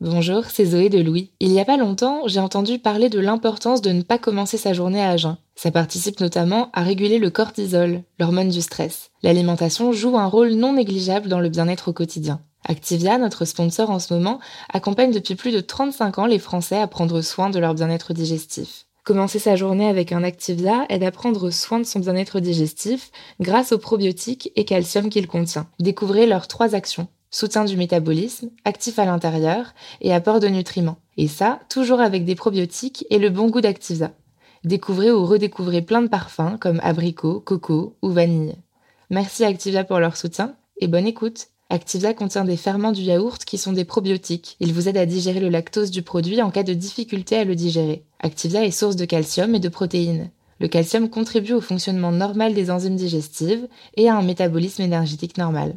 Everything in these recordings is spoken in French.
Bonjour, c'est Zoé de Louis. Il n'y a pas longtemps, j'ai entendu parler de l'importance de ne pas commencer sa journée à jeun. Ça participe notamment à réguler le cortisol, l'hormone du stress. L'alimentation joue un rôle non négligeable dans le bien-être au quotidien. Activia, notre sponsor en ce moment, accompagne depuis plus de 35 ans les Français à prendre soin de leur bien-être digestif. Commencer sa journée avec un Activia aide à prendre soin de son bien-être digestif grâce aux probiotiques et calcium qu'il contient. Découvrez leurs trois actions soutien du métabolisme, actif à l'intérieur et apport de nutriments. Et ça, toujours avec des probiotiques et le bon goût d'Activia. Découvrez ou redécouvrez plein de parfums comme abricot, coco ou vanille. Merci Activia pour leur soutien et bonne écoute. Activia contient des ferments du yaourt qui sont des probiotiques. Ils vous aident à digérer le lactose du produit en cas de difficulté à le digérer. Activia est source de calcium et de protéines. Le calcium contribue au fonctionnement normal des enzymes digestives et à un métabolisme énergétique normal.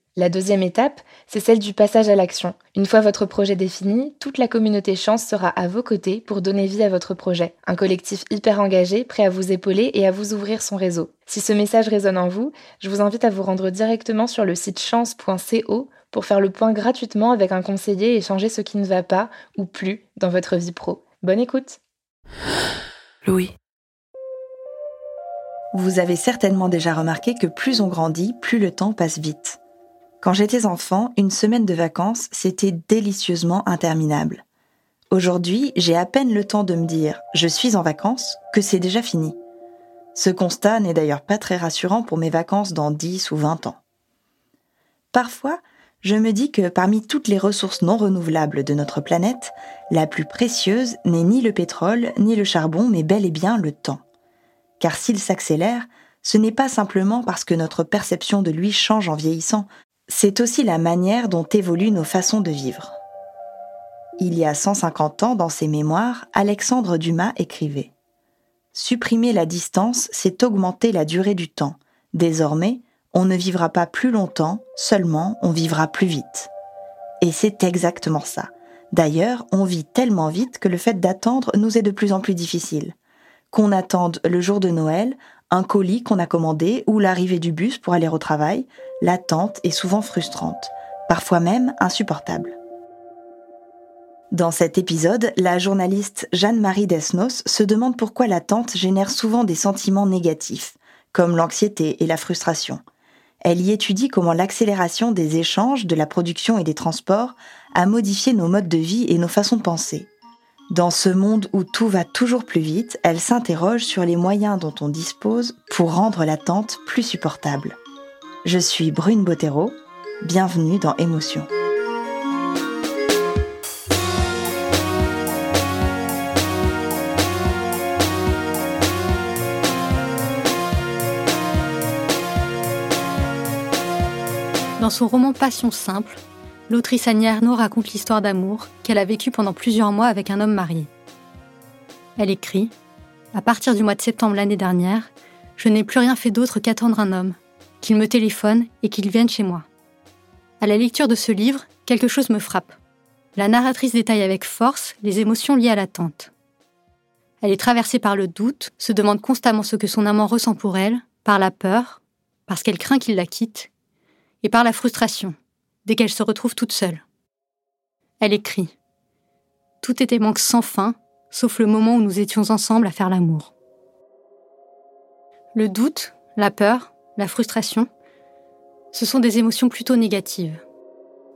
La deuxième étape, c'est celle du passage à l'action. Une fois votre projet défini, toute la communauté Chance sera à vos côtés pour donner vie à votre projet. Un collectif hyper engagé, prêt à vous épauler et à vous ouvrir son réseau. Si ce message résonne en vous, je vous invite à vous rendre directement sur le site chance.co pour faire le point gratuitement avec un conseiller et changer ce qui ne va pas ou plus dans votre vie pro. Bonne écoute Louis. Vous avez certainement déjà remarqué que plus on grandit, plus le temps passe vite. Quand j'étais enfant, une semaine de vacances, c'était délicieusement interminable. Aujourd'hui, j'ai à peine le temps de me dire je suis en vacances que c'est déjà fini. Ce constat n'est d'ailleurs pas très rassurant pour mes vacances dans 10 ou 20 ans. Parfois, je me dis que parmi toutes les ressources non renouvelables de notre planète, la plus précieuse n'est ni le pétrole ni le charbon, mais bel et bien le temps. Car s'il s'accélère, ce n'est pas simplement parce que notre perception de lui change en vieillissant, c'est aussi la manière dont évoluent nos façons de vivre. Il y a 150 ans, dans ses mémoires, Alexandre Dumas écrivait Supprimer la distance, c'est augmenter la durée du temps. Désormais, on ne vivra pas plus longtemps, seulement on vivra plus vite. Et c'est exactement ça. D'ailleurs, on vit tellement vite que le fait d'attendre nous est de plus en plus difficile. Qu'on attende le jour de Noël, un colis qu'on a commandé ou l'arrivée du bus pour aller au travail, l'attente est souvent frustrante, parfois même insupportable. Dans cet épisode, la journaliste Jeanne-Marie Desnos se demande pourquoi l'attente génère souvent des sentiments négatifs, comme l'anxiété et la frustration. Elle y étudie comment l'accélération des échanges, de la production et des transports a modifié nos modes de vie et nos façons de penser. Dans ce monde où tout va toujours plus vite, elle s'interroge sur les moyens dont on dispose pour rendre l'attente plus supportable. Je suis Brune Bottero, bienvenue dans Émotion. Dans son roman Passion simple, l'autrice Annie Arnaud raconte l'histoire d'amour qu'elle a vécue pendant plusieurs mois avec un homme marié. Elle écrit À partir du mois de septembre l'année dernière, je n'ai plus rien fait d'autre qu'attendre un homme, qu'il me téléphone et qu'il vienne chez moi. À la lecture de ce livre, quelque chose me frappe. La narratrice détaille avec force les émotions liées à l'attente. Elle est traversée par le doute, se demande constamment ce que son amant ressent pour elle, par la peur, parce qu'elle craint qu'il la quitte, et par la frustration, dès qu'elle se retrouve toute seule. Elle écrit Tout était manque sans fin, sauf le moment où nous étions ensemble à faire l'amour. Le doute, la peur, la frustration, ce sont des émotions plutôt négatives.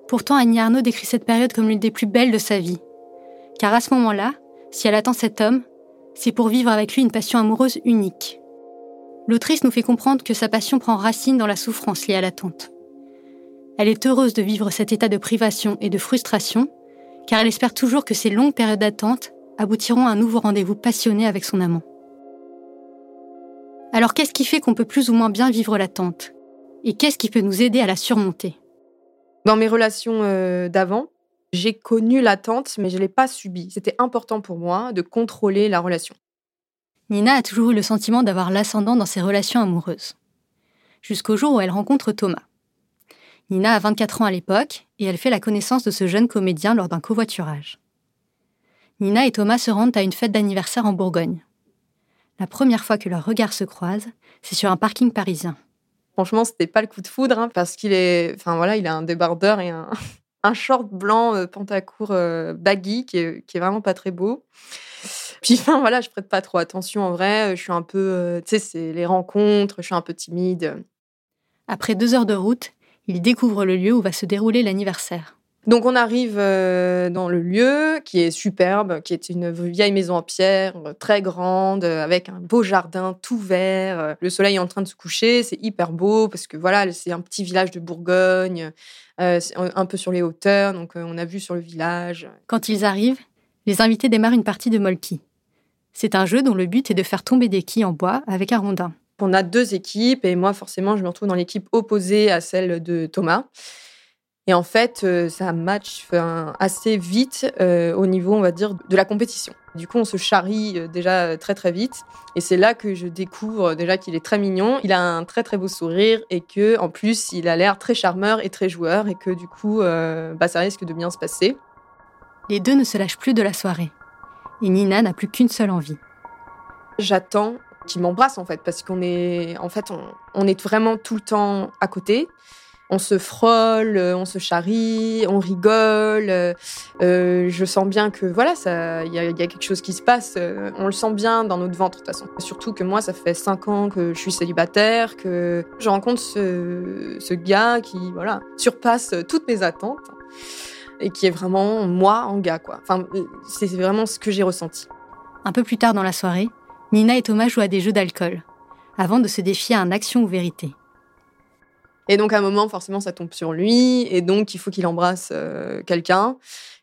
Pourtant, Annie Arnaud décrit cette période comme l'une des plus belles de sa vie. Car à ce moment-là, si elle attend cet homme, c'est pour vivre avec lui une passion amoureuse unique. L'autrice nous fait comprendre que sa passion prend racine dans la souffrance liée à l'attente. Elle est heureuse de vivre cet état de privation et de frustration, car elle espère toujours que ces longues périodes d'attente aboutiront à un nouveau rendez-vous passionné avec son amant. Alors qu'est-ce qui fait qu'on peut plus ou moins bien vivre l'attente? Et qu'est-ce qui peut nous aider à la surmonter? Dans mes relations euh, d'avant, j'ai connu l'attente, mais je ne l'ai pas subie. C'était important pour moi de contrôler la relation. Nina a toujours eu le sentiment d'avoir l'ascendant dans ses relations amoureuses. Jusqu'au jour où elle rencontre Thomas. Nina a 24 ans à l'époque et elle fait la connaissance de ce jeune comédien lors d'un covoiturage. Nina et Thomas se rendent à une fête d'anniversaire en Bourgogne. La première fois que leurs regards se croisent, c'est sur un parking parisien. Franchement, c'était pas le coup de foudre hein, parce qu'il est, enfin voilà, il a un débardeur et un, short blanc euh, pantacourt euh, baggy qui est, qui est, vraiment pas très beau. Puis enfin voilà, je prête pas trop attention en vrai. Je suis un peu, euh, tu sais, c'est les rencontres, je suis un peu timide. Après deux heures de route, il découvre le lieu où va se dérouler l'anniversaire. Donc on arrive euh, dans le lieu qui est superbe, qui est une vieille maison en pierre, euh, très grande, euh, avec un beau jardin tout vert. Le soleil est en train de se coucher, c'est hyper beau parce que voilà, c'est un petit village de Bourgogne, un peu sur les hauteurs, donc on a vu sur le village. Quand ils arrivent, les invités démarrent une partie de molki. C'est un jeu dont le but est de faire tomber des quilles en bois avec un rondin. On a deux équipes et moi, forcément, je me retrouve dans l'équipe opposée à celle de Thomas. Et en fait, euh, ça match assez vite euh, au niveau, on va dire, de la compétition. Du coup, on se charrie euh, déjà très très vite. Et c'est là que je découvre déjà qu'il est très mignon. Il a un très très beau sourire et que, en plus, il a l'air très charmeur et très joueur et que du coup, bah, ça risque de bien se passer. Les deux ne se lâchent plus de la soirée. Et Nina n'a plus qu'une seule envie. J'attends qui m'embrasse en fait, parce qu'on est, en fait, on, est vraiment tout le temps à côté. On se frôle, euh, on se charrie, on rigole. Euh, euh, je sens bien que voilà, il y, a quelque chose qui se passe. on le sent bien dans notre ventre de toute façon. Surtout que moi, ça fait cinq ans que je suis célibataire, que je rencontre ce, ce gars qui voilà surpasse toutes mes attentes et qui est vraiment moi en gars quoi. Enfin, c'est vraiment ce que j'ai ressenti. Un peu plus tard dans la soirée, Nina et Thomas jouent à des jeux d'alcool, avant de se défier à un action ou vérité. Et donc à un moment, forcément, ça tombe sur lui, et donc il faut qu'il embrasse euh, quelqu'un.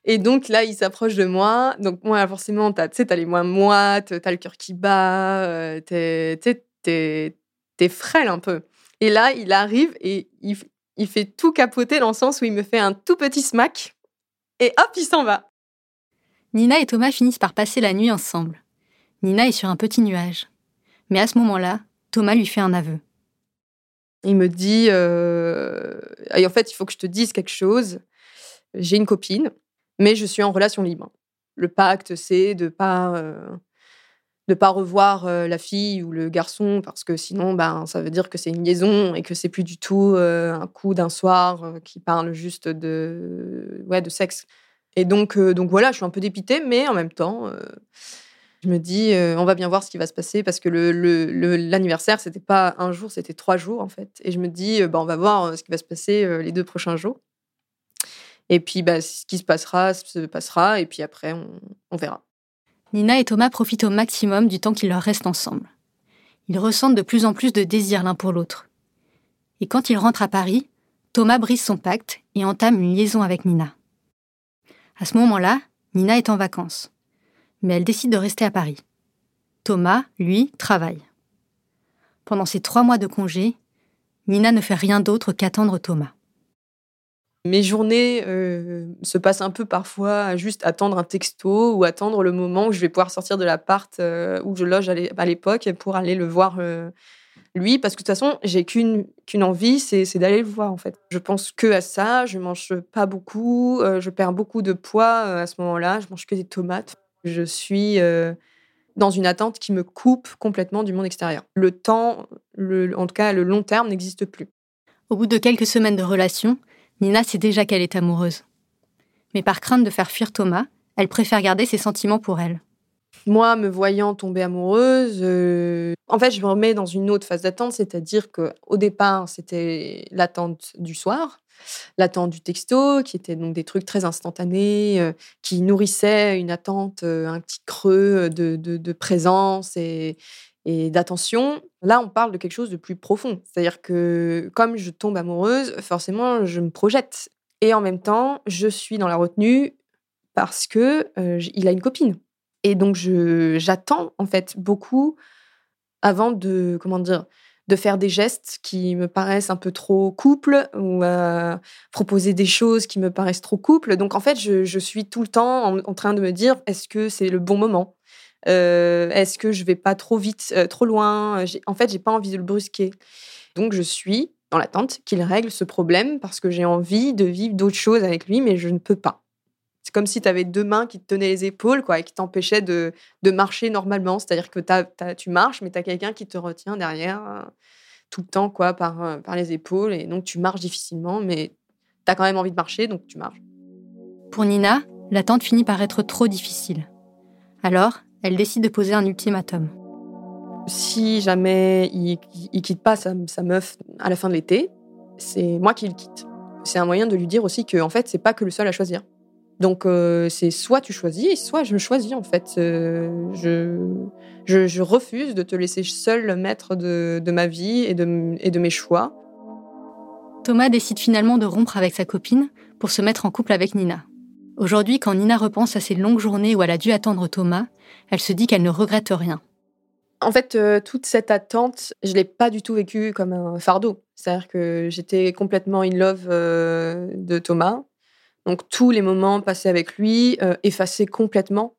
Et donc là, il s'approche de moi. Donc moi, forcément, tu sais, t'as les moins moites, t'as le cœur qui bat, euh, t'es, t'es, frêle un peu. Et là, il arrive et il, il fait tout capoter dans le sens où il me fait un tout petit smack, et hop, il s'en va. Nina et Thomas finissent par passer la nuit ensemble. Nina est sur un petit nuage. Mais à ce moment-là, Thomas lui fait un aveu. Il me dit, euh, en fait, il faut que je te dise quelque chose. J'ai une copine, mais je suis en relation libre. Le pacte, c'est de pas euh, pas revoir euh, la fille ou le garçon parce que sinon, ben, ça veut dire que c'est une liaison et que c'est plus du tout un coup d'un soir qui parle juste de ouais de sexe. Et donc, donc voilà, je suis un peu dépitée, mais en même temps, je me dis, euh, on va bien voir ce qui va se passer parce que l'anniversaire, le, c'était pas un jour, c'était trois jours en fait. Et je me dis, euh, bah, on va voir euh, ce qui va se passer les deux prochains jours. Et puis, bah, ce qui se passera, se passera. Et puis après, on, on verra. Nina et Thomas profitent au maximum du temps qu'il leur reste ensemble. Ils ressentent de plus en plus de désir l'un pour l'autre. Et quand ils rentrent à Paris, Thomas brise son pacte et entame une liaison avec Nina. À ce moment-là, Nina est en vacances mais elle décide de rester à Paris. Thomas, lui, travaille. Pendant ces trois mois de congé, Nina ne fait rien d'autre qu'attendre Thomas. Mes journées euh, se passent un peu parfois à juste attendre un texto ou attendre le moment où je vais pouvoir sortir de l'appart euh, où je loge à l'époque pour aller le voir euh, lui. Parce que de toute façon, j'ai qu'une envie, c'est d'aller le voir en fait. Je pense que à ça, je mange pas beaucoup, je perds beaucoup de poids à ce moment-là, je mange que des tomates. Je suis euh, dans une attente qui me coupe complètement du monde extérieur. Le temps, en tout cas le long terme, n'existe plus. Au bout de quelques semaines de relation, Nina sait déjà qu'elle est amoureuse. Mais par crainte de faire fuir Thomas, elle préfère garder ses sentiments pour elle. Moi, me voyant tomber amoureuse, euh, en fait, je me remets dans une autre phase d'attente, c'est-à-dire que au départ, c'était l'attente du soir l'attente du texto, qui était donc des trucs très instantanés, euh, qui nourrissaient une attente, euh, un petit creux de, de, présence et, et d'attention. Là, on parle de quelque chose de plus profond. C'est-à-dire que comme je tombe amoureuse, forcément, je me projette. Et en même temps, je suis dans la retenue parce que il a une copine. Et donc, j'attends en fait beaucoup avant de, comment dire, de faire des gestes qui me paraissent un peu trop couple ou proposer des choses qui me paraissent trop couple. Donc en fait, je, suis tout le temps en, train de me dire est-ce que c'est le bon moment? Est-ce que je vais pas trop vite, trop loin? En fait, j'ai pas envie de le brusquer. Donc je suis dans l'attente qu'il règle ce problème parce que j'ai envie de vivre d'autres choses avec lui, mais je ne peux pas. C'est comme si tu avais deux mains qui te tenaient les épaules quoi, et qui t'empêchaient de, de, marcher normalement. C'est-à-dire que tu marches, mais tu as quelqu'un qui te retient derrière euh, tout le temps quoi, par, euh, par les épaules. Et donc, tu marches difficilement, mais tu as quand même envie de marcher, donc tu marches. Pour Nina, l'attente finit par être trop difficile. Alors, elle décide de poser un ultimatum. Si jamais il, il quitte pas sa, sa meuf à la fin de l'été, c'est moi qui le quitte. C'est un moyen de lui dire aussi que en fait, c'est pas que le seul à choisir. Donc euh, c'est soit tu choisis, soit je choisis en fait. Euh, je, je, refuse de te laisser seul maître de, de ma vie et de, et de mes choix. Thomas décide finalement de rompre avec sa copine pour se mettre en couple avec Nina. Aujourd'hui, quand Nina repense à ces longues journées où elle a dû attendre Thomas, elle se dit qu'elle ne regrette rien. En fait, euh, toute cette attente, je l'ai pas du tout vécue comme un fardeau. C'est-à-dire que j'étais complètement in love de Thomas. Donc tous les moments passés avec lui euh, effaçaient complètement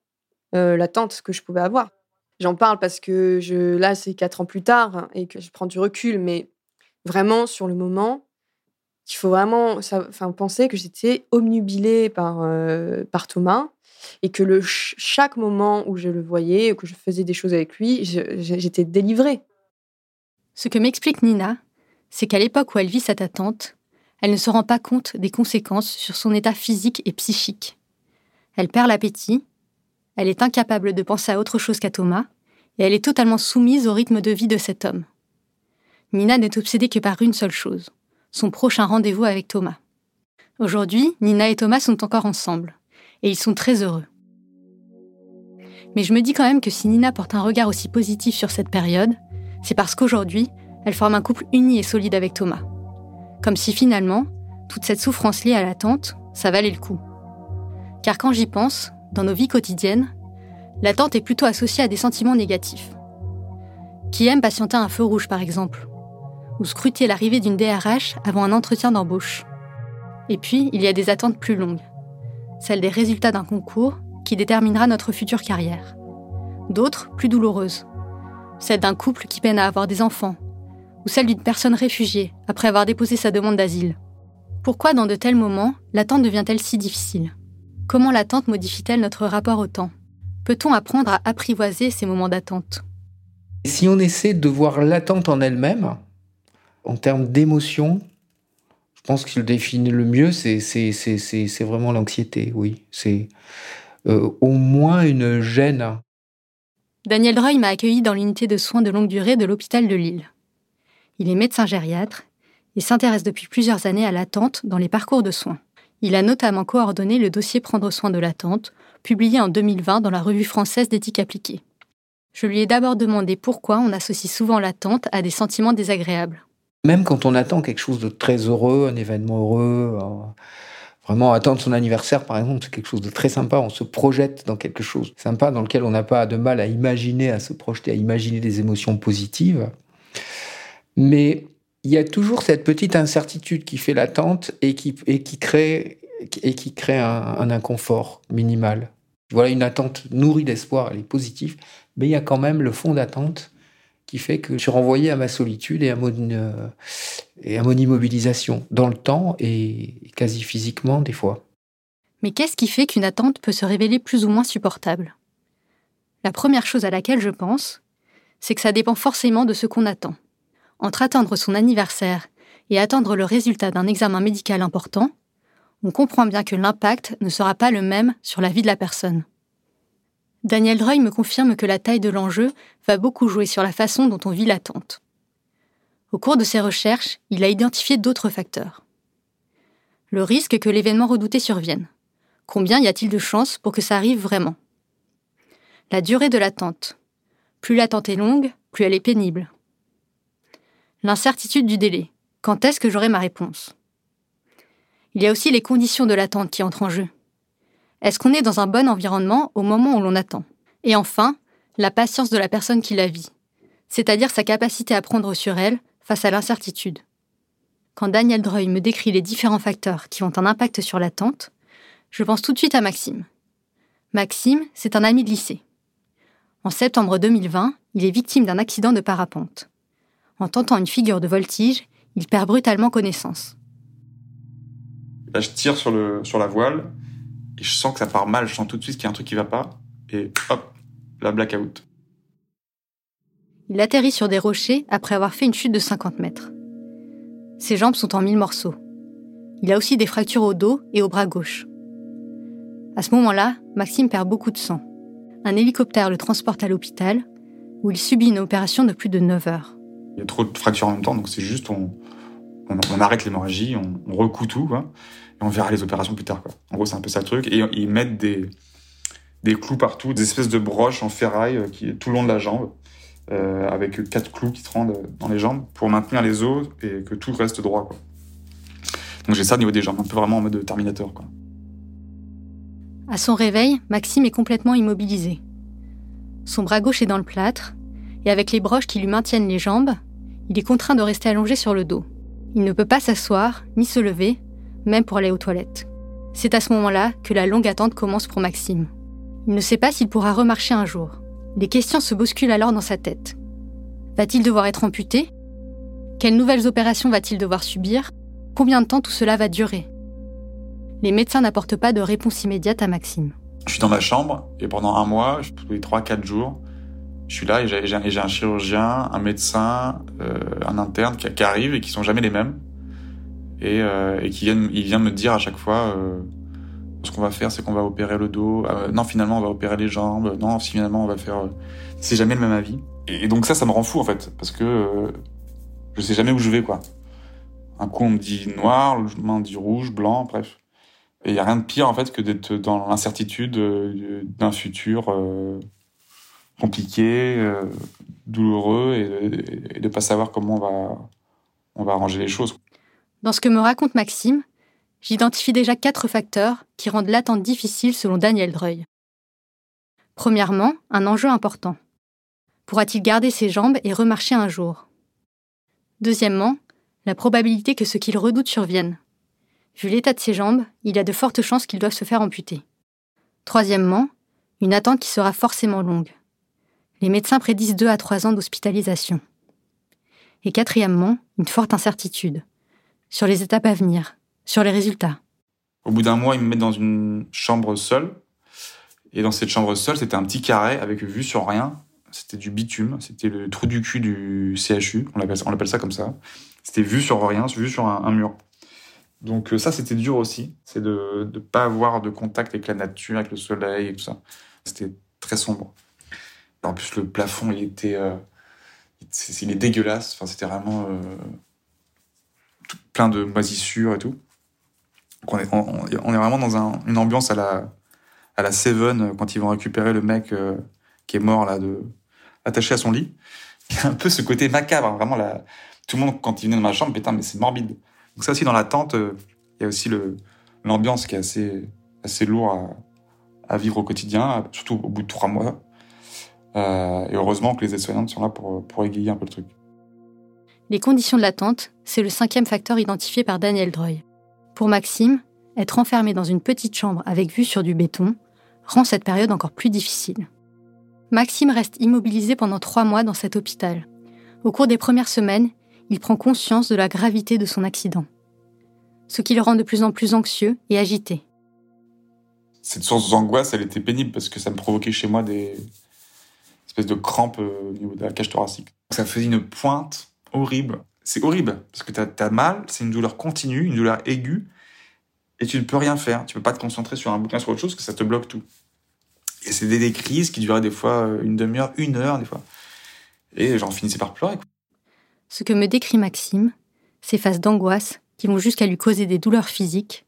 euh, l'attente que je pouvais avoir. J'en parle parce que je, là, c'est quatre ans plus tard et que je prends du recul, mais vraiment sur le moment, il faut vraiment penser que j'étais omnubilée par, euh, Thomas et que chaque moment où je le voyais, ou que je faisais des choses avec lui, j'étais délivrée. Ce que m'explique Nina, c'est qu'à l'époque où elle vit cette attente, elle ne se rend pas compte des conséquences sur son état physique et psychique. Elle perd l'appétit, elle est incapable de penser à autre chose qu'à Thomas, et elle est totalement soumise au rythme de vie de cet homme. Nina n'est obsédée que par une seule chose, son prochain rendez-vous avec Thomas. Aujourd'hui, Nina et Thomas sont encore ensemble, et ils sont très heureux. Mais je me dis quand même que si Nina porte un regard aussi positif sur cette période, c'est parce qu'aujourd'hui, elle forme un couple uni et solide avec Thomas. Comme si finalement, toute cette souffrance liée à l'attente, ça valait le coup. Car quand j'y pense, dans nos vies quotidiennes, l'attente est plutôt associée à des sentiments négatifs. Qui aime patienter un feu rouge par exemple Ou scruter l'arrivée d'une DRH avant un entretien d'embauche Et puis, il y a des attentes plus longues. Celles des résultats d'un concours qui déterminera notre future carrière. D'autres, plus douloureuses. Celles d'un couple qui peine à avoir des enfants ou celle d'une personne réfugiée après avoir déposé sa demande d'asile. Pourquoi dans de tels moments, l'attente devient-elle si difficile? Comment l'attente modifie-t-elle notre rapport au temps? Peut-on apprendre à apprivoiser ces moments d'attente? Si on essaie de voir l'attente en elle-même, en termes d'émotion, je pense qu'il définit le mieux, c'est vraiment l'anxiété, oui. C'est euh, au moins une gêne. Daniel Droy m'a accueilli dans l'unité de soins de longue durée de l'hôpital de Lille. Il est médecin gériatre et s'intéresse depuis plusieurs années à l'attente dans les parcours de soins. Il a notamment coordonné le dossier Prendre soin de l'attente, publié en 2020 dans la revue française d'éthique appliquée. Je lui ai d'abord demandé pourquoi on associe souvent l'attente à des sentiments désagréables. Même quand on attend quelque chose de très heureux, un événement heureux, euh, vraiment attendre son anniversaire par exemple, c'est quelque chose de très sympa, on se projette dans quelque chose sympa dans lequel on n'a pas de mal à imaginer, à se projeter, à imaginer des émotions positives. Mais il y a toujours cette petite incertitude qui fait l'attente et qui, et qui crée, et qui crée un, inconfort minimal. Voilà une attente nourrie d'espoir, elle est positive, mais il y a quand même le fond d'attente qui fait que je suis renvoyé à ma solitude et à mon, euh, et à mon immobilisation dans le temps et quasi physiquement des fois. Mais qu'est-ce qui fait qu'une attente peut se révéler plus ou moins supportable? La première chose à laquelle je pense, c'est que ça dépend forcément de ce qu'on attend. Entre attendre son anniversaire et attendre le résultat d'un examen médical important, on comprend bien que l'impact ne sera pas le même sur la vie de la personne. Daniel Droy me confirme que la taille de l'enjeu va beaucoup jouer sur la façon dont on vit l'attente. Au cours de ses recherches, il a identifié d'autres facteurs. Le risque que l'événement redouté survienne. Combien y a-t-il de chances pour que ça arrive vraiment? La durée de l'attente. Plus l'attente est longue, plus elle est pénible. L'incertitude du délai. Quand est-ce que j'aurai ma réponse? Il y a aussi les conditions de l'attente qui entrent en jeu. Est-ce qu'on est dans un bon environnement au moment où l'on attend? Et enfin, la patience de la personne qui la vit, c'est-à-dire sa capacité à prendre sur elle face à l'incertitude. Quand Daniel Dreuil me décrit les différents facteurs qui ont un impact sur l'attente, je pense tout de suite à Maxime. Maxime, c'est un ami de lycée. En septembre 2020, il est victime d'un accident de parapente. En tentant une figure de voltige, il perd brutalement connaissance. Là, je tire sur, le, sur la voile et je sens que ça part mal. Je sens tout de suite qu'il y a un truc qui va pas. Et hop, la blackout. Il atterrit sur des rochers après avoir fait une chute de 50 mètres. Ses jambes sont en mille morceaux. Il a aussi des fractures au dos et au bras gauche. À ce moment-là, Maxime perd beaucoup de sang. Un hélicoptère le transporte à l'hôpital, où il subit une opération de plus de 9 heures. Il y a trop de fractures en même temps, donc c'est juste on, on, arrête l'hémorragie, on, on, recoue tout, et on verra les opérations plus tard. En gros, c'est un peu ça le truc. Et ils mettent des, des clous partout, des espèces de broches en ferraille euh, qui est tout le long de la jambe. Euh, avec quatre clous qui te rendent dans les jambes pour maintenir les os et que tout reste droit. Donc j'ai ça au niveau des jambes, un peu vraiment en mode Terminator. À son réveil, Maxime est complètement immobilisé. Son bras gauche est dans le plâtre, et avec les broches qui lui maintiennent les jambes, il est contraint de rester allongé sur le dos. Il ne peut pas s'asseoir, ni se lever, même pour aller aux toilettes. C'est à ce moment-là que la longue attente commence pour Maxime. Il ne sait pas s'il pourra remarcher un jour. Les questions se bousculent alors dans sa tête. Va-t-il devoir être amputé? Quelles nouvelles opérations va-t-il devoir subir? Combien de temps tout cela va durer? Les médecins n'apportent pas de réponse immédiate à Maxime. Je suis dans ma chambre et pendant un mois, tous les 3-4 jours, je suis là et j'ai un chirurgien, un médecin, euh, un interne qui, qui arrivent et qui sont jamais les mêmes et, euh, et qui viennent, il vient me dire à chaque fois euh, ce qu'on va faire, c'est qu'on va opérer le dos. Euh, non, finalement, on va opérer les jambes. Non, finalement, on va faire. Euh, c'est jamais le même avis. Et, donc ça, ça me rend fou en fait, parce que euh, je sais jamais où je vais quoi. Un coup on me dit noir, le lendemain on dit rouge, blanc, bref. Et il y a rien de pire en fait que d'être dans l'incertitude d'un futur compliqué, douloureux, et, de pas savoir comment on va on va arranger les choses. Dans ce que me raconte Maxime, j'identifie déjà quatre facteurs qui rendent l'attente difficile selon Daniel Dreuil. Premièrement, un enjeu important. Pourra-t-il garder ses jambes et remarcher un jour? Deuxièmement, la probabilité que ce qu'il redoute survienne. Vu l'état de ses jambes, il y a de fortes chances qu'il doive se faire amputer. Troisièmement, une attente qui sera forcément longue. Les médecins prédisent deux à trois ans d'hospitalisation. Et quatrièmement, une forte incertitude sur les étapes à venir, sur les résultats. Au bout d'un mois, ils me mettent dans une chambre seule. Et dans cette chambre seule, c'était un petit carré avec vue sur rien. C'était du bitume, c'était le trou du cul du CHU, on l'appelle ça comme ça. C'était vue sur rien, vue sur un, mur. Donc euh, ça, c'était dur aussi, c'est de ne pas avoir de contact avec la nature, avec le soleil et tout ça. C'était très sombre. En plus, le plafond, il était, euh, il est dégueulasse. Enfin, c'était vraiment euh, plein de moisissures et tout on est, vraiment dans une ambiance à la, Seven euh, quand ils vont récupérer le mec euh, qui est mort là, attaché à son lit. Il y a un peu ce côté macabre, hein, vraiment tout le monde quand il venait dans ma chambre, putain, mais c'est morbide. Donc ça aussi dans la tente, euh, il y a aussi l'ambiance qui est assez, assez lourd à, à, vivre au quotidien, surtout au bout de trois mois. Euh, et heureusement que les aides-soignantes sont là pour, pour égayer un peu le truc. Les conditions de l'attente, c'est le cinquième facteur identifié par Daniel Dreuil. Pour Maxime, être enfermé dans une petite chambre avec vue sur du béton rend cette période encore plus difficile. Maxime reste immobilisé pendant trois mois dans cet hôpital. Au cours des premières semaines, il prend conscience de la gravité de son accident, ce qui le rend de plus en plus anxieux et agité. Cette source d'angoisse, elle était pénible parce que ça me provoquait chez moi des espèces de crampes euh, au niveau de la cage thoracique. Ça faisait une pointe horrible c'est horrible parce que tu as, mal, c'est une douleur continue, une douleur aiguë, et tu ne peux rien faire. Tu peux pas te concentrer sur un bouquin, sur autre chose, parce que ça te bloque tout. Et c'est des, crises qui duraient des fois euh, une demi-heure, une heure, des fois. Et j'en finissais par pleurer. Ce que me décrit Maxime, ces phases d'angoisse qui vont jusqu'à lui causer des douleurs physiques,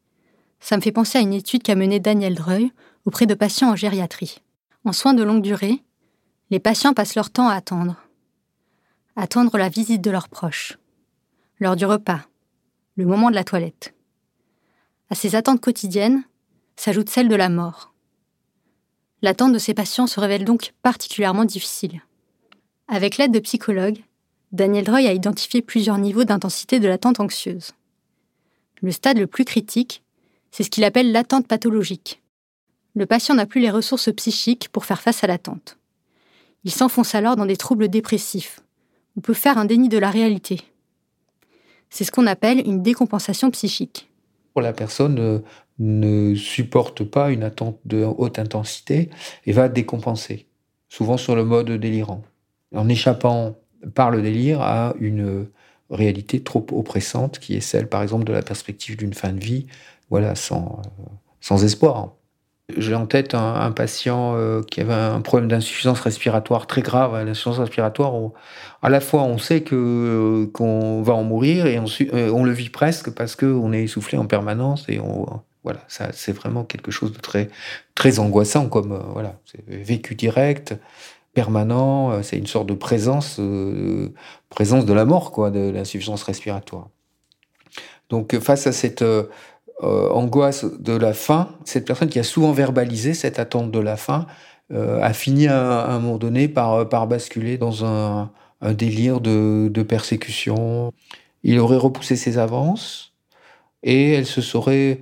ça me fait penser à une étude qu'a menée Daniel Dreuil auprès de patients en gériatrie. En soins de longue durée, Les patients passent leur temps à attendre. Attendre la visite de leurs proches, l'heure du repas, le moment de la toilette. À ces attentes quotidiennes s'ajoute celle de la mort. L'attente de ces patients se révèle donc particulièrement difficile. Avec l'aide de psychologues, Daniel Droy a identifié plusieurs niveaux d'intensité de l'attente anxieuse. Le stade le plus critique, c'est ce qu'il appelle l'attente pathologique. Le patient n'a plus les ressources psychiques pour faire face à l'attente. Il s'enfonce alors dans des troubles dépressifs, ou peut faire un déni de la réalité. C'est ce qu'on appelle une décompensation psychique. La personne euh, ne supporte pas une attente de haute intensité et va décompenser, souvent sur le mode délirant, en échappant par le délire à une réalité trop oppressante qui est celle, par exemple, de la perspective d'une fin de vie, voilà, sans, euh, sans espoir. J'ai en tête un, patient euh, qui avait un problème d'insuffisance respiratoire très grave. L'insuffisance respiratoire, à la fois on sait que euh, qu'on va en mourir et on le vit presque parce qu'on est essoufflé en permanence et on voilà, ça c'est vraiment quelque chose de très très angoissant comme voilà, vécu direct permanent, euh, c'est une sorte de présence, euh, présence de la mort, quoi, de l'insuffisance respiratoire. Donc face à cette euh, angoisse de la faim, cette personne qui a souvent verbalisé cette attente de la faim a fini à, un moment donné par, par basculer dans un, délire de, persécution. Il aurait repoussé ses avances et elle se serait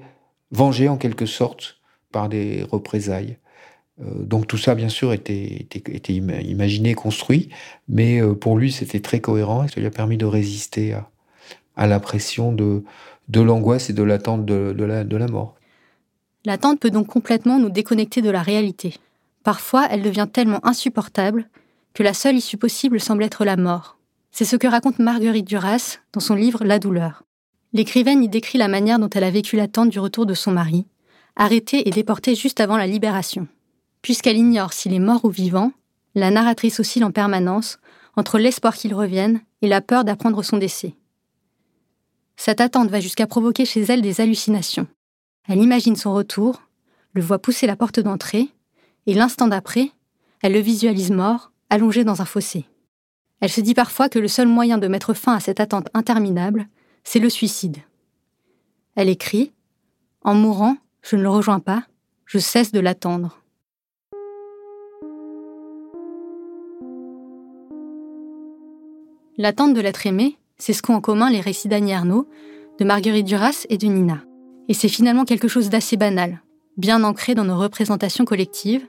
vengée en quelque sorte par des représailles. Euh, donc tout ça, bien sûr, était, imaginé, construit, mais euh, pour lui, c'était très cohérent et ça lui a permis de résister à, la pression de, de l'angoisse et de l'attente de, la, la mort. L'attente peut donc complètement nous déconnecter de la réalité. Parfois, elle devient tellement insupportable que la seule issue possible semble être la mort. C'est ce que raconte Marguerite Duras dans son livre La douleur. L'écrivaine y décrit la manière dont elle a vécu l'attente du retour de son mari, arrêté et déporté juste avant la libération. Puisqu'elle ignore s'il est mort ou vivant, la narratrice oscille en permanence entre l'espoir qu'il revienne et la peur d'apprendre son décès. Cette attente va jusqu'à provoquer chez elle des hallucinations. Elle imagine son retour, le voit pousser la porte d'entrée, et l'instant d'après, elle le visualise mort, allongé dans un fossé. Elle se dit parfois que le seul moyen de mettre fin à cette attente interminable, c'est le suicide. Elle écrit En mourant, je ne le rejoins pas, je cesse de l'attendre. L'attente de l'être aimé, c'est ce qu'ont en commun les récits d'Annie Arnaud, de Marguerite Duras et de Nina. Et c'est finalement quelque chose d'assez banal, bien ancré dans nos représentations collectives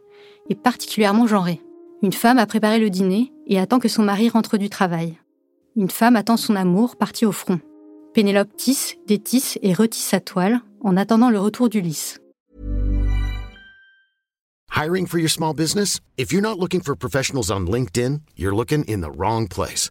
et particulièrement genré. Une femme a préparé le dîner et attend que son mari rentre du travail. Une femme attend son amour parti au front. Pénélope tisse, détisse et retisse sa toile en attendant le retour d'Ulysse. Hiring for your small business? If you're not looking for professionals on LinkedIn, you're looking in the wrong place.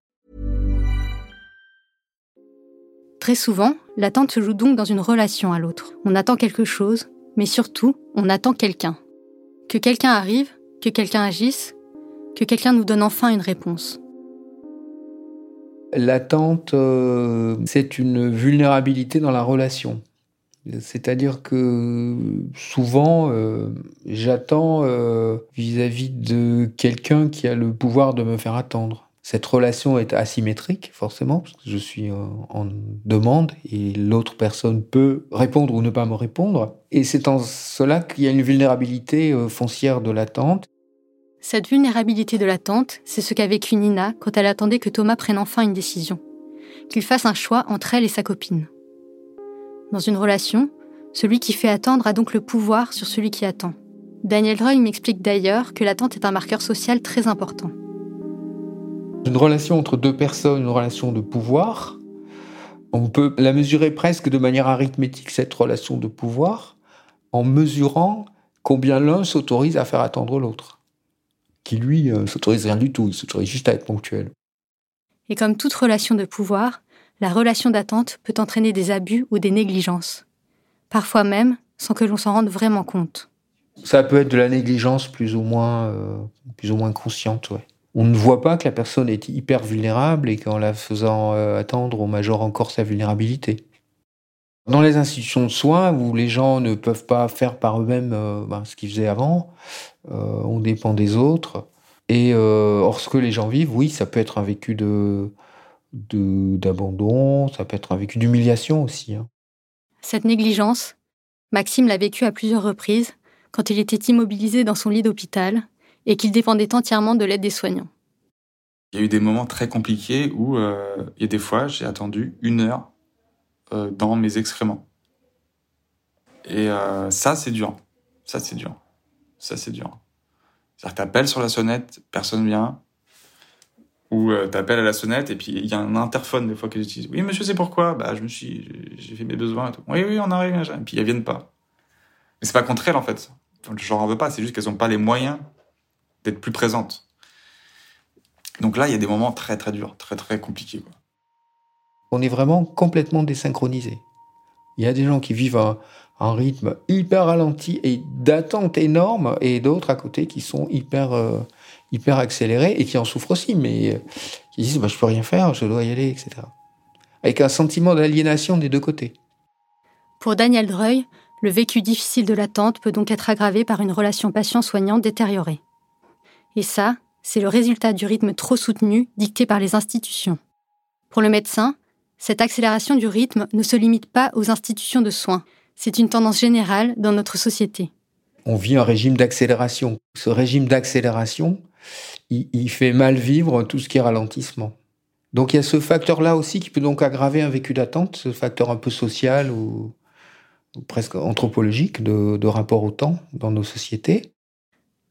Très souvent, l'attente se joue donc dans une relation à l'autre. On attend quelque chose, mais surtout, on attend quelqu'un. Que quelqu'un arrive, que quelqu'un agisse, que quelqu'un nous donne enfin une réponse. L'attente, euh, c'est une vulnérabilité dans la relation. C'est-à-dire que souvent, euh, j'attends euh, vis-à-vis de quelqu'un qui a le pouvoir de me faire attendre. Cette relation est asymétrique, forcément, parce que je suis euh, en demande et l'autre personne peut répondre ou ne pas me répondre. Et c'est en cela qu'il y a une vulnérabilité euh, foncière de l'attente. Cette vulnérabilité de l'attente, c'est ce qu'a vécu Nina quand elle attendait que Thomas prenne enfin une décision, qu'il fasse un choix entre elle et sa copine. Dans une relation, celui qui fait attendre a donc le pouvoir sur celui qui attend. Daniel Roy m'explique d'ailleurs que l'attente est un marqueur social très important. Une relation entre deux personnes, une relation de pouvoir, on peut la mesurer presque de manière arithmétique, cette relation de pouvoir, en mesurant combien l'un s'autorise à faire attendre l'autre, qui lui euh, s'autorise rien du tout, il s'autorise juste à être ponctuel. Et comme toute relation de pouvoir, la relation d'attente peut entraîner des abus ou des négligences, parfois même sans que l'on s'en rende vraiment compte. Ça peut être de la négligence plus ou moins, euh, plus ou moins consciente, ouais. On ne voit pas que la personne est hyper vulnérable et qu'en la faisant euh, attendre, on majore encore sa vulnérabilité. Dans les institutions de soins où les gens ne peuvent pas faire par eux-mêmes euh, ben, ce qu'ils faisaient avant, on dépend des autres. Et lorsque les gens vivent, oui, ça peut être un vécu de d'abandon, ça peut être un vécu d'humiliation aussi. Hein. Cette négligence, Maxime l'a vécue à plusieurs reprises quand il était immobilisé dans son lit d'hôpital et qu'il dépendait entièrement de l'aide des soignants. Il y a eu des moments très compliqués où euh, il y a des fois j'ai attendu une heure euh, dans mes excréments. Et euh, ça c'est dur. Ça c'est dur. Ça c'est dur. C'est-à-dire que t'appelles sur la sonnette, personne vient. Ou t'appelles à la sonnette et puis il y a un interphone des fois que j'utilise. Oui monsieur c'est pourquoi? Bah je me suis, j'ai fait mes besoins et tout. Oui oui on arrive. Et puis elles viennent pas. Mais c'est pas contre elles en fait. Je n'en veux pas, c'est juste qu'elles n'ont pas les moyens d'être plus présentes. Donc là, il y a des moments très très durs, très très compliqués. On est vraiment complètement désynchronisé. Il y a des gens qui vivent un, rythme hyper ralenti et d'attente énorme, et d'autres à côté qui sont hyper, euh, hyper accélérés et qui en souffrent aussi, mais euh, qui disent bah, je peux rien faire, je dois y aller, etc. Avec un sentiment d'aliénation des deux côtés. Pour Daniel Dreuil, le vécu difficile de l'attente peut donc être aggravé par une relation patient-soignant détériorée. Et ça, c'est le résultat du rythme trop soutenu dicté par les institutions. Pour le médecin, cette accélération du rythme ne se limite pas aux institutions de soins. C'est une tendance générale dans notre société. On vit un régime d'accélération. Ce régime d'accélération, il, fait mal vivre tout ce qui est ralentissement. Donc il y a ce facteur-là aussi qui peut donc aggraver un vécu d'attente, ce facteur un peu social ou presque anthropologique de, rapport au temps dans nos sociétés.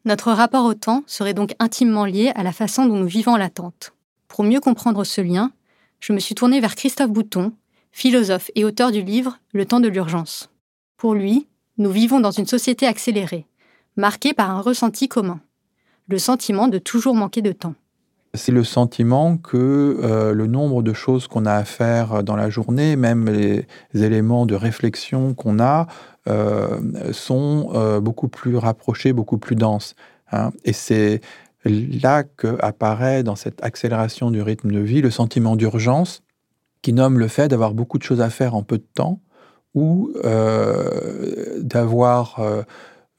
Notre rapport au temps serait donc intimement lié à la façon dont nous vivons l'attente. Pour mieux comprendre ce lien, je me suis tournée vers Christophe Bouton, philosophe et auteur du livre Le temps de l'urgence. Pour lui, nous vivons dans une société accélérée, marquée par un ressenti commun, le sentiment de toujours manquer de temps c'est le sentiment que euh, le nombre de choses qu'on a à faire dans la journée, même les éléments de réflexion qu'on a, sont euh, beaucoup plus rapprochés, beaucoup plus denses. Hein. Et c'est là que apparaît dans cette accélération du rythme de vie le sentiment d'urgence qui nomme le fait d'avoir beaucoup de choses à faire en peu de temps ou d'avoir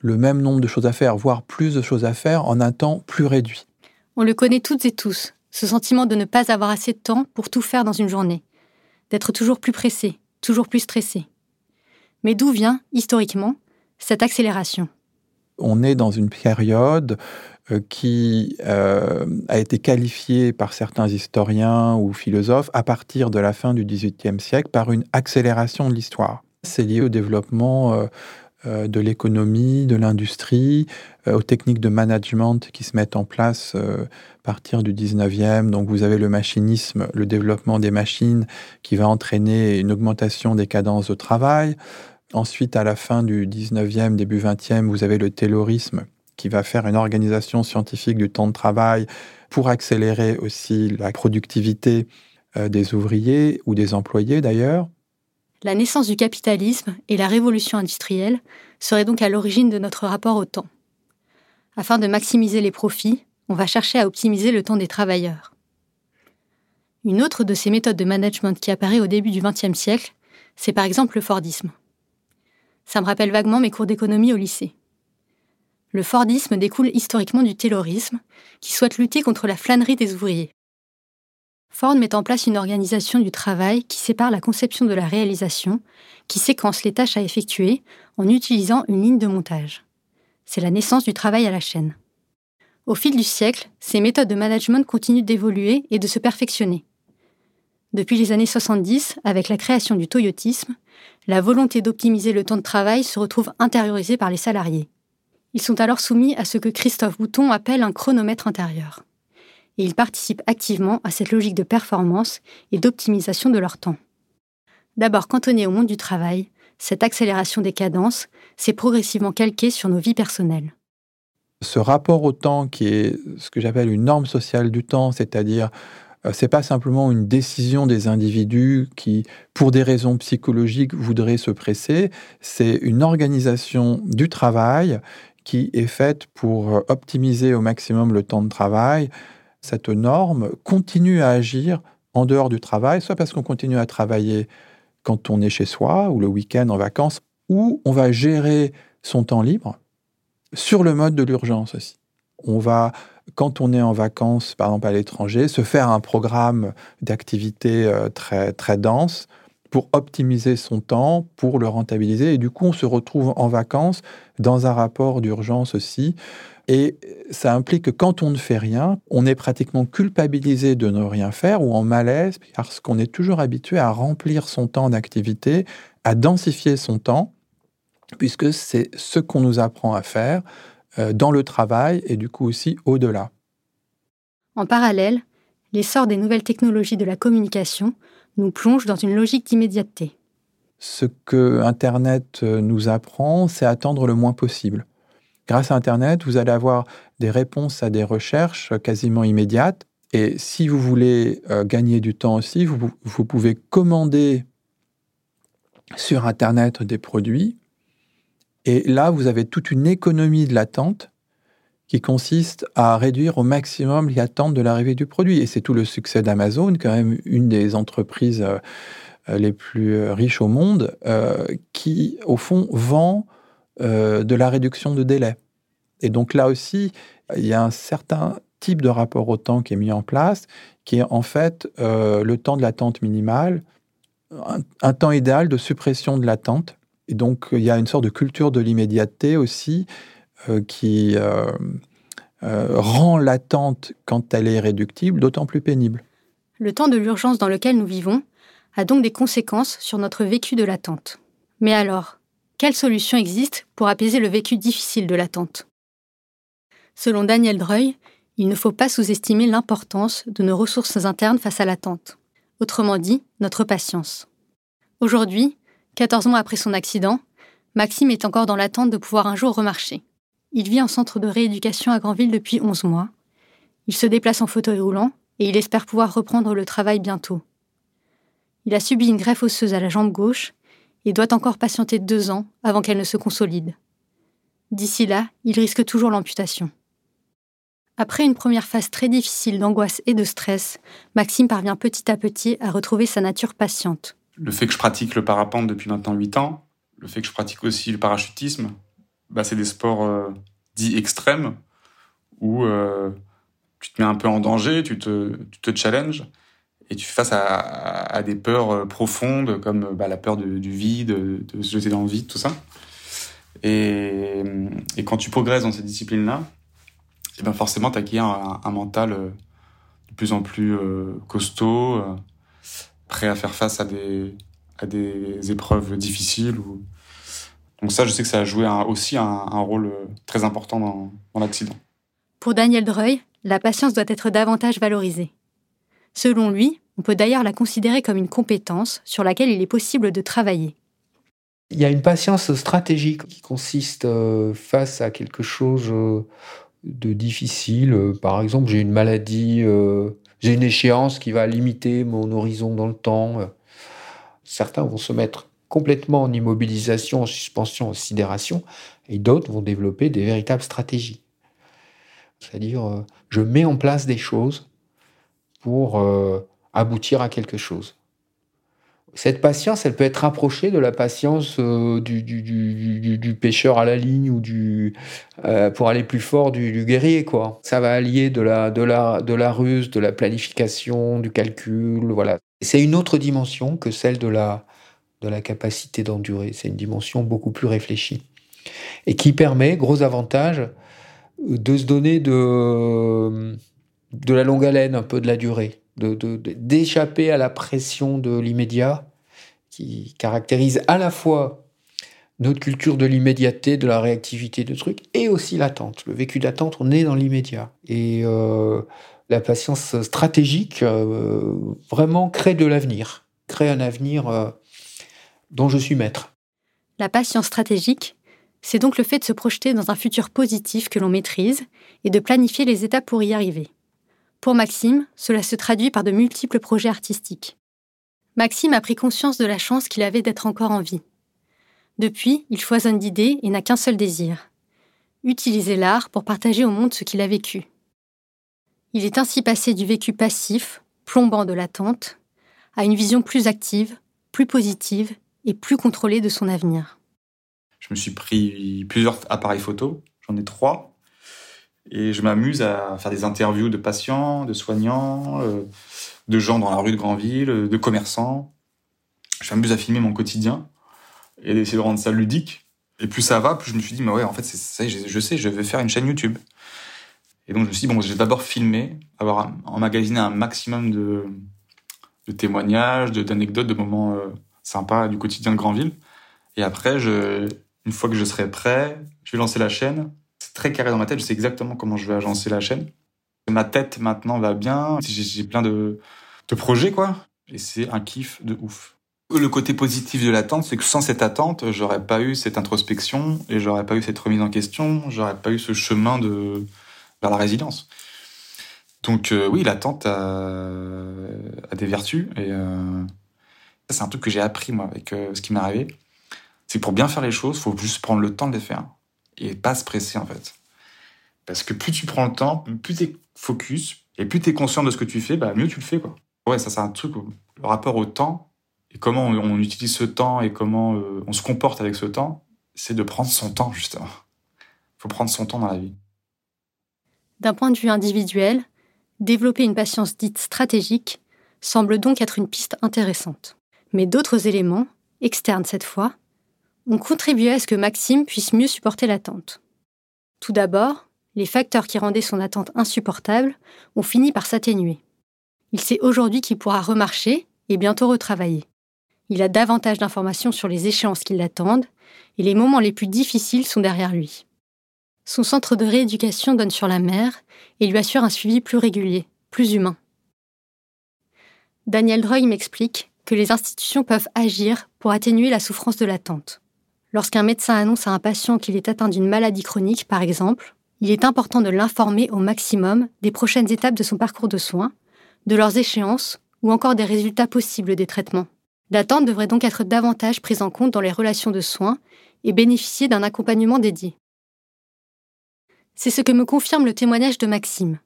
le même nombre de choses à faire, voire plus de choses à faire en un temps plus réduit. On le connaît toutes et tous, ce sentiment de ne pas avoir assez de temps pour tout faire dans une journée, d'être toujours plus pressé, toujours plus stressé. Mais d'où vient, historiquement, cette accélération? On est dans une période euh, qui euh, a été qualifiée par certains historiens ou philosophes à partir de la fin du XVIIIe siècle par une accélération de l'histoire. C'est lié au développement euh, de l'économie, de l'industrie, aux techniques de management qui se mettent en place à partir du 19e. Donc vous avez le machinisme, le développement des machines qui va entraîner une augmentation des cadences de travail. Ensuite, à la fin du 19e, début 20e, vous avez le taylorisme qui va faire une organisation scientifique du temps de travail pour accélérer aussi la productivité des ouvriers ou des employés d'ailleurs la naissance du capitalisme et la révolution industrielle seraient donc à l'origine de notre rapport au temps. Afin de maximiser les profits, on va chercher à optimiser le temps des travailleurs. Une autre de ces méthodes de management qui apparaît au début du XXe siècle, c'est par exemple le Fordisme. Ça me rappelle vaguement mes cours d'économie au lycée. Le Fordisme découle historiquement du Taylorisme, qui souhaite lutter contre la flânerie des ouvriers. Ford met en place une organisation du travail qui sépare la conception de la réalisation, qui séquence les tâches à effectuer en utilisant une ligne de montage. C'est la naissance du travail à la chaîne. Au fil du siècle, ces méthodes de management continuent d'évoluer et de se perfectionner. Depuis les années 70, avec la création du toyotisme, la volonté d'optimiser le temps de travail se retrouve intériorisée par les salariés. Ils sont alors soumis à ce que Christophe Bouton appelle un chronomètre intérieur et ils participent activement à cette logique de performance et d'optimisation de leur temps. D'abord cantonné au monde du travail, cette accélération des cadences s'est progressivement calquée sur nos vies personnelles. Ce rapport au temps qui est ce que j'appelle une norme sociale du temps, c'est-à-dire c'est pas simplement une décision des individus qui, pour des raisons psychologiques, voudraient se presser. C'est une organisation du travail qui est faite pour euh, optimiser au maximum le temps de travail. Cette norme continue à agir en dehors du travail, soit parce qu'on continue à travailler quand on est chez soi ou le week-end en vacances, ou on va gérer son temps libre sur le mode de l'urgence aussi. On va quand on est en vacances, par exemple à l'étranger, se faire un programme d'activité euh, très, très dense pour optimiser son temps, pour le rentabiliser. Et du coup, on se retrouve en vacances dans un rapport d'urgence aussi. Et ça implique que quand on ne fait rien, on est pratiquement culpabilisé de ne rien faire ou en malaise parce qu'on est toujours habitué à remplir son temps d'activité, à densifier son temps, puisque c'est ce qu'on nous apprend à faire dans le travail et du coup aussi au-delà. En parallèle, l'essor des nouvelles technologies de la communication nous plonge dans une logique d'immédiateté. Ce que Internet euh, nous apprend, c'est attendre le moins possible. Grâce à Internet, vous allez avoir des réponses à des recherches quasiment immédiates. Et si vous voulez euh, gagner du temps aussi, vous, vous pouvez commander sur Internet des produits et là, vous avez toute une économie de l'attente qui consiste à réduire au maximum l'attente de l'arrivée du produit. Et c'est tout le succès d'Amazon, quand même une des entreprises euh, les plus euh, riches au monde, euh, qui, au fond, vend de la réduction de délai. Et donc là aussi, il y a un certain type de rapport au temps qui est mis en place, qui est en fait le temps de l'attente minimale, un temps idéal de suppression de l'attente et donc, il y a une sorte de culture de l'immédiateté aussi euh, qui euh, euh, rend l'attente, quand elle est réductible, d'autant plus pénible. Le temps de l'urgence dans lequel nous vivons a donc des conséquences sur notre vécu de l'attente. Mais alors, quelle solution existe pour apaiser le vécu difficile de l'attente? Selon Daniel Dreuil, il ne faut pas sous-estimer l'importance de nos ressources internes face à l'attente. Autrement dit, notre patience. Aujourd'hui, 14 mois après son accident, Maxime est encore dans l'attente de pouvoir un jour remarcher. Il vit en centre de rééducation à Granville depuis 11 mois. Il se déplace en fauteuil roulant et il espère pouvoir reprendre le travail bientôt. Il a subi une greffe osseuse à la jambe gauche et doit encore patienter deux ans avant qu'elle ne se consolide. D'ici là, il risque toujours l'amputation. Après une première phase très difficile d'angoisse et de stress, Maxime parvient petit à petit à retrouver sa nature patiente le fait que je pratique le parapente depuis maintenant 8 ans, le fait que je pratique aussi le parachutisme, bah, c'est des sports euh, dits extrêmes où euh, tu te mets un peu en danger, tu te, tu te challenges et tu fais face à, des peurs euh, profondes comme bah, la peur du vide, de se jeter dans le vide, tout ça. Et, et quand tu progresses dans ces disciplines-là, et ben forcément, tu acquiers un, un, mental de plus en plus costaud prêt à faire face à des, à des épreuves difficiles. Ou... Donc ça, je sais que ça a joué aussi un, rôle euh, très important dans, dans l'accident. Pour Daniel Dreuil, la patience doit être davantage valorisée. Selon lui, on peut d'ailleurs la considérer comme une compétence sur laquelle il est possible de travailler. Il y a une patience stratégique qui consiste euh, face à quelque chose euh, de difficile. Par exemple, j'ai une maladie j'ai une échéance qui va limiter mon horizon dans le temps. Certains vont se mettre complètement en immobilisation, en suspension, en sidération, et d'autres vont développer des véritables stratégies. C'est-à-dire, euh, je mets en place des choses pour euh, aboutir à quelque chose. Cette patience, elle peut être rapprochée de la patience euh, du, pêcheur à la ligne ou du, euh, pour aller plus fort du, guerrier. Quoi. Ça va allier de la, de, de la ruse, de la planification, du calcul. Voilà. C'est une autre dimension que celle de la, capacité d'endurer. C'est une dimension beaucoup plus réfléchie. Et qui permet, gros avantage, de se donner de la longue haleine, un peu de la durée d'échapper à la pression de l'immédiat qui caractérise à la fois notre culture de l'immédiateté, de la réactivité de trucs, et aussi l'attente. Le vécu d'attente, on est dans l'immédiat. Et euh, la patience stratégique euh, vraiment crée de l'avenir, crée un avenir euh, dont je suis maître. La patience stratégique, c'est donc le fait de se projeter dans un futur positif que l'on maîtrise et de planifier les étapes pour y arriver. Pour Maxime, cela se traduit par de multiples projets artistiques. Maxime a pris conscience de la chance qu'il avait d'être encore en vie. Depuis, il foisonne d'idées et n'a qu'un seul désir utiliser l'art pour partager au monde ce qu'il a vécu. Il est ainsi passé du vécu passif, plombant de l'attente, à une vision plus active, plus positive et plus contrôlée de son avenir. Je me suis pris plusieurs appareils photo, j'en ai trois, et je m'amuse à faire des interviews de patients, de soignants, euh, de gens dans la rue de Granville, de commerçants. Je m'amuse à filmer mon quotidien et d'essayer de rendre ça ludique. Et plus ça va, plus je me suis dit, mais ouais, en fait, c'est ça, je sais, je vais faire une chaîne YouTube. Et donc, je me suis dit, bon, je vais d'abord filmer, avoir emmagasiné un maximum de, de témoignages, d'anecdotes, de, moments euh, sympas du quotidien de Grandville. Et après, je, une fois que je serai prêt, je vais lancer la chaîne. Très carré dans ma tête, je sais exactement comment je vais agencer la chaîne. Ma tête maintenant va bien, j'ai plein de, projets, quoi. Et c'est un kiff de ouf. Le côté positif de l'attente, c'est que sans cette attente, j'aurais pas eu cette introspection et j'aurais pas eu cette remise en question, j'aurais pas eu ce chemin de vers la résilience. Donc euh, oui, l'attente a, des vertus et euh, c'est un truc que j'ai appris moi avec euh, ce qui m'est arrivé. C'est pour bien faire les choses, faut juste prendre le temps de les faire et pas se presser en fait. Parce que plus tu prends le temps, plus tu es focus et plus tu es conscient de ce que tu fais, bah mieux tu le fais quoi. Ouais, ça c'est un truc le rapport au temps et comment on, utilise ce temps et comment euh, on se comporte avec ce temps, c'est de prendre son temps, justement. Il faut prendre son temps dans la vie. D'un point de vue individuel, développer une patience dite stratégique semble donc être une piste intéressante. Mais d'autres éléments, externes cette fois, ont contribué à ce que Maxime puisse mieux supporter l'attente. Tout d'abord, les facteurs qui rendaient son attente insupportable ont fini par s'atténuer. Il sait aujourd'hui qu'il pourra remarcher et bientôt retravailler. Il a davantage d'informations sur les échéances qui l'attendent, et les moments les plus difficiles sont derrière lui. Son centre de rééducation donne sur la mer et lui assure un suivi plus régulier, plus humain. Daniel Droy m'explique que les institutions peuvent agir pour atténuer la souffrance de l'attente. Lorsqu'un médecin annonce à un patient qu'il est atteint d'une maladie chronique, par exemple, il est important de l'informer au maximum des prochaines étapes de son parcours de soins, de leurs échéances ou encore des résultats possibles des traitements. L'attente devrait donc être davantage prise en compte dans les relations de soins et bénéficier d'un accompagnement dédié. C'est ce que me confirme le témoignage de Maxime.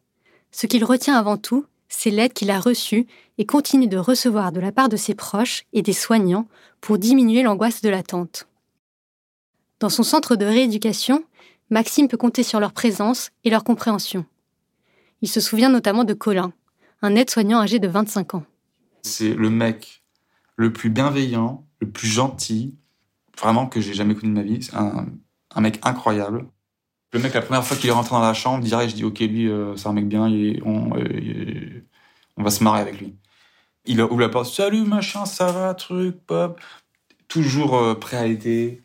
Ce qu'il retient avant tout, c'est l'aide qu'il a reçue et continue de recevoir de la part de ses proches et des soignants pour diminuer l'angoisse de l'attente. Dans son centre de rééducation, Maxime peut compter sur leur présence et leur compréhension. Il se souvient notamment de Colin, un aide-soignant âgé de 25 ans. C'est le mec le plus bienveillant, le plus gentil, vraiment que j'ai jamais connu de ma vie. C'est un, mec incroyable. Le mec, la première fois qu'il est rentré dans la chambre, direct, je dis ok, lui, euh, c'est un mec bien, euh, on va se marrer avec lui. Il ouvre la porte, salut machin, ça va, truc, pop. Toujours euh, prêt à aider.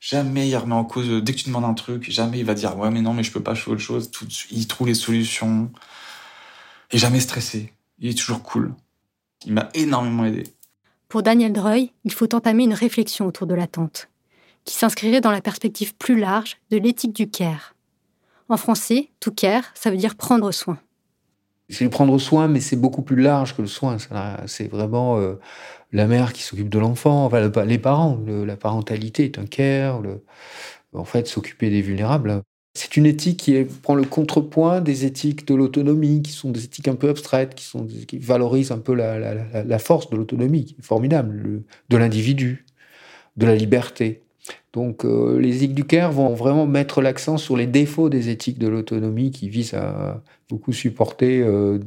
Jamais il remet en cause, dès que tu demandes un truc, jamais il va dire ouais, mais non, mais je peux pas, je fais autre chose. Tout, il trouve les solutions. Et jamais stressé. Il est toujours cool. Il m'a énormément aidé. Pour Daniel Dreuil, il faut entamer une réflexion autour de l'attente, qui s'inscrirait dans la perspective plus large de l'éthique du care. En français, to care, ça veut dire prendre soin. C'est prendre soin, mais c'est beaucoup plus large que le soin. C'est vraiment euh, la mère qui s'occupe de l'enfant, les parents. la parentalité est un care. en fait, s'occuper des vulnérables. C'est une éthique qui prend le contrepoint des éthiques de l'autonomie, qui sont des éthiques un peu abstraites, qui, sont, qui valorisent un peu la, force de l'autonomie, qui est formidable, de l'individu, de la liberté. Donc euh, les éthiques du Caire vont vraiment mettre l'accent sur les défauts des éthiques de l'autonomie qui visent à beaucoup supporter euh,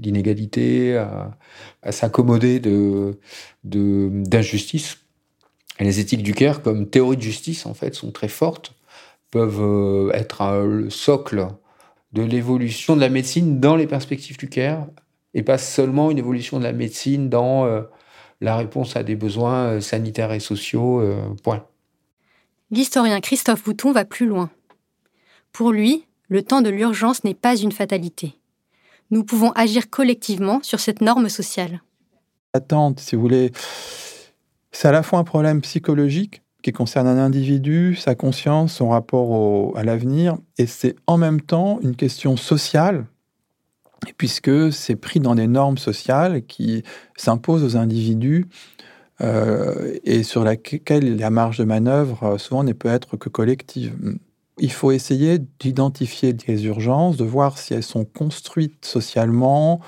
l'inégalité, à, s'accommoder de, d'injustice. Et les éthiques du Caire, comme théorie de justice, en fait, sont très fortes peuvent euh, être le socle de l'évolution de la médecine dans les perspectives du care et pas seulement une évolution de la médecine dans euh, la réponse à des besoins euh, sanitaires et sociaux. point. L'historien Christophe Bouton va plus loin. Pour lui, le temps de l'urgence n'est pas une fatalité. Nous pouvons agir collectivement sur cette norme sociale. Attente, si vous voulez, c'est à la fois un problème psychologique qui concerne un individu, sa conscience, son rapport à l'avenir, et c'est en même temps une question sociale puisque c'est pris dans des normes sociales qui s'imposent aux individus euh, et sur laquelle la marge de manœuvre euh, souvent ne peut être que collective. Il faut essayer d'identifier des urgences, de voir si elles sont construites socialement,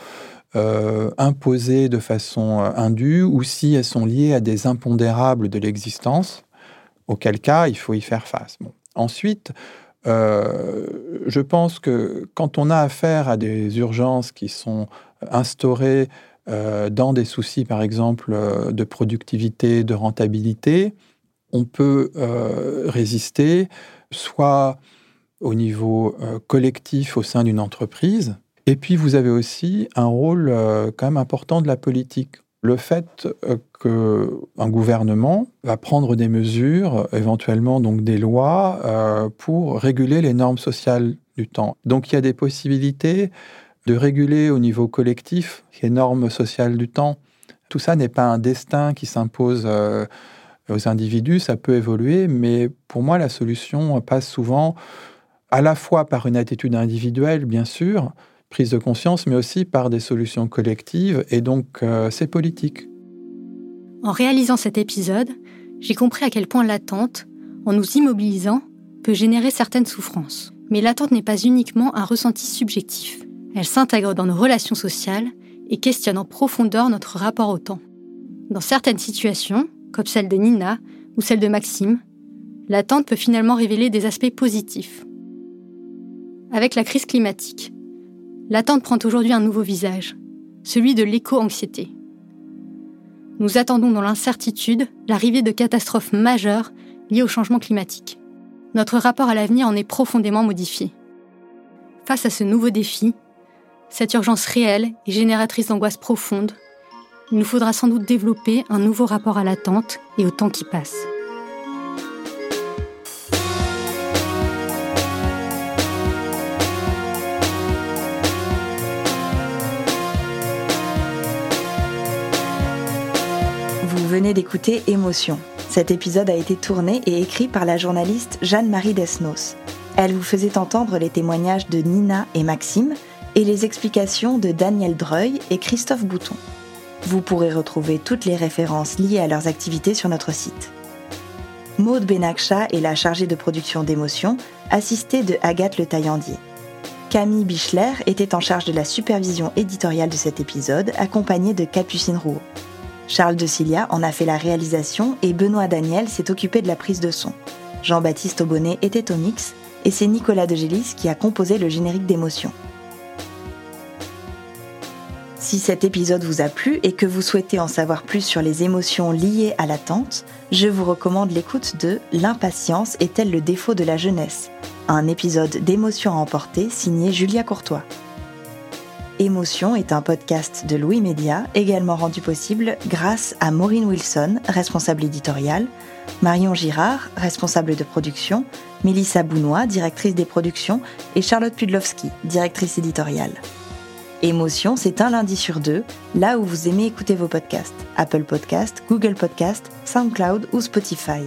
euh, imposées de façon indue, ou si elles sont liées à des impondérables de l'existence, auquel cas il faut y faire face. Ensuite, je pense que quand on a affaire à des urgences qui sont instaurées euh, dans des soucis, par exemple, euh, de productivité, de rentabilité, on peut euh, résister soit au niveau collectif au sein d'une entreprise, et puis vous avez aussi un rôle quand même important de la politique. Le fait qu'un gouvernement va prendre des mesures, éventuellement donc des lois, pour réguler les normes sociales du temps. Donc il y a des possibilités de réguler au niveau collectif les normes sociales du temps. Tout ça n'est pas un destin qui s'impose euh, aux individus, ça peut évoluer, mais pour moi, la solution passe souvent à la fois par une attitude individuelle, bien sûr, prise de conscience, mais aussi par des solutions collectives, et donc euh, c'est politique. En réalisant cet épisode, j'ai compris à quel point l'attente, en nous immobilisant, peut générer certaines souffrances. Mais l'attente n'est pas uniquement un ressenti subjectif. Elle s'intègre dans nos relations sociales et questionne en profondeur notre rapport au temps. Dans certaines situations, comme celle de Nina ou celle de Maxime, l'attente peut finalement révéler des aspects positifs. Avec la crise climatique, l'attente prend aujourd'hui un nouveau visage, celui de l'éco-anxiété. Nous attendons dans l'incertitude l'arrivée de catastrophes majeures liées au changement climatique. Notre rapport à l'avenir en est profondément modifié. Face à ce nouveau défi, cette urgence réelle et génératrice d'angoisse profonde, il nous faudra sans doute développer un nouveau rapport à l'attente et au temps qui passe. Vous venez d'écouter Émotion. Cet épisode a été tourné et écrit par la journaliste Jeanne-Marie Desnos. Elle vous faisait entendre les témoignages de Nina et Maxime, et les explications de Daniel Dreuil et Christophe Bouton. Vous pourrez retrouver toutes les références liées à leurs activités sur notre site. Maude Benakcha est la chargée de production d'émotions, assistée de Agathe Le Taillandier. Camille Bichler était en charge de la supervision éditoriale de cet épisode, accompagnée de Capucine Rouault. Charles de Cilia en a fait la réalisation et Benoît Daniel s'est occupé de la prise de son. Jean-Baptiste Aubonnet était au mix et c'est Nicolas de Gélis qui a composé le générique d'émotion. Si cet épisode vous a plu et que vous souhaitez en savoir plus sur les émotions liées à l'attente, je vous recommande l'écoute de L'impatience est-elle le défaut de la jeunesse? Un épisode d'émotions à emporter signé Julia Courtois. Émotion est un podcast de Louis Média, également rendu possible grâce à Maureen Wilson, responsable éditoriale, Marion Girard, responsable de production, Mélissa Bounois, directrice des productions, et Charlotte Pudlowski, directrice éditoriale. Émotion, c'est un lundi sur deux, là où vous aimez écouter vos podcasts. Apple Podcast, Google Podcast, SoundCloud ou Spotify.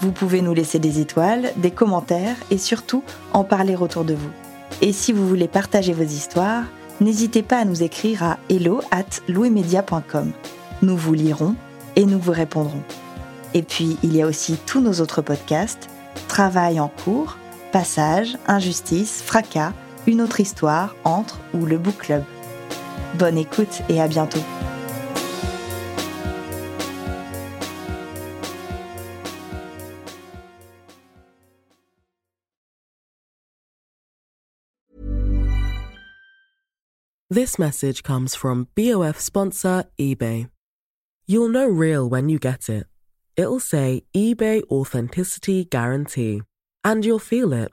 Vous pouvez nous laisser des étoiles, des commentaires et surtout en parler autour de vous. Et si vous voulez partager vos histoires, n'hésitez pas à nous écrire à hello at. Nous vous lirons et nous vous répondrons. Et puis, il y a aussi tous nos autres podcasts, Travail en cours, Passage, Injustice, Fracas, une autre histoire entre ou le book club. Bonne écoute et à bientôt. This message comes from BOF sponsor eBay. You'll know real when you get it. It'll say eBay Authenticity Guarantee. And you'll feel it.